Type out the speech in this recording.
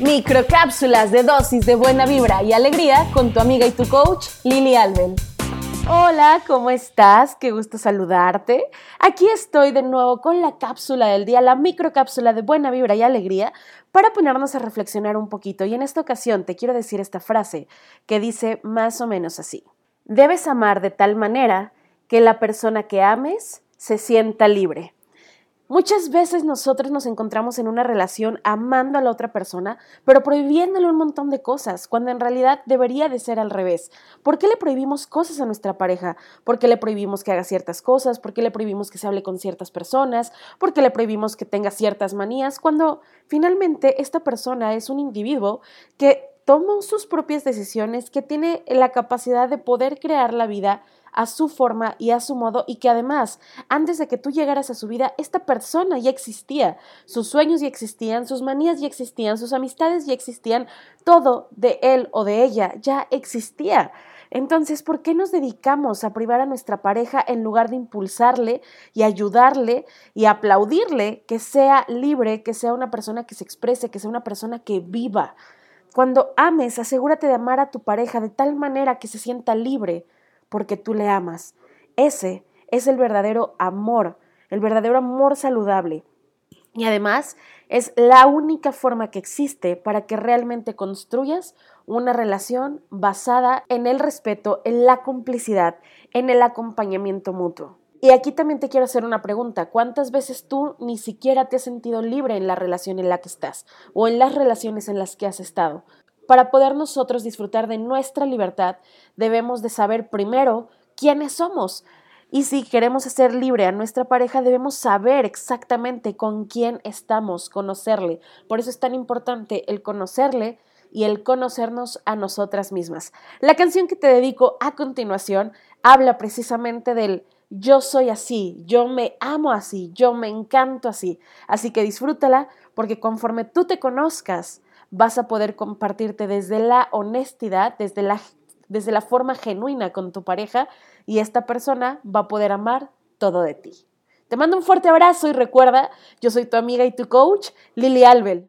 Microcápsulas de dosis de buena vibra y alegría con tu amiga y tu coach Lili Alben. Hola, ¿cómo estás? Qué gusto saludarte. Aquí estoy de nuevo con la cápsula del día, la microcápsula de buena vibra y alegría, para ponernos a reflexionar un poquito. Y en esta ocasión te quiero decir esta frase que dice más o menos así. Debes amar de tal manera que la persona que ames se sienta libre. Muchas veces nosotros nos encontramos en una relación amando a la otra persona, pero prohibiéndole un montón de cosas, cuando en realidad debería de ser al revés. ¿Por qué le prohibimos cosas a nuestra pareja? ¿Por qué le prohibimos que haga ciertas cosas? ¿Por qué le prohibimos que se hable con ciertas personas? ¿Por qué le prohibimos que tenga ciertas manías? Cuando finalmente esta persona es un individuo que toma sus propias decisiones, que tiene la capacidad de poder crear la vida a su forma y a su modo y que además, antes de que tú llegaras a su vida, esta persona ya existía, sus sueños ya existían, sus manías ya existían, sus amistades ya existían, todo de él o de ella ya existía. Entonces, ¿por qué nos dedicamos a privar a nuestra pareja en lugar de impulsarle y ayudarle y aplaudirle que sea libre, que sea una persona que se exprese, que sea una persona que viva? Cuando ames, asegúrate de amar a tu pareja de tal manera que se sienta libre, porque tú le amas. Ese es el verdadero amor, el verdadero amor saludable. Y además es la única forma que existe para que realmente construyas una relación basada en el respeto, en la complicidad, en el acompañamiento mutuo. Y aquí también te quiero hacer una pregunta. ¿Cuántas veces tú ni siquiera te has sentido libre en la relación en la que estás o en las relaciones en las que has estado? Para poder nosotros disfrutar de nuestra libertad, debemos de saber primero quiénes somos. Y si queremos hacer libre a nuestra pareja, debemos saber exactamente con quién estamos, conocerle. Por eso es tan importante el conocerle y el conocernos a nosotras mismas. La canción que te dedico a continuación habla precisamente del yo soy así, yo me amo así, yo me encanto así. Así que disfrútala porque conforme tú te conozcas, vas a poder compartirte desde la honestidad, desde la, desde la forma genuina con tu pareja y esta persona va a poder amar todo de ti. Te mando un fuerte abrazo y recuerda, yo soy tu amiga y tu coach, Lili Albel.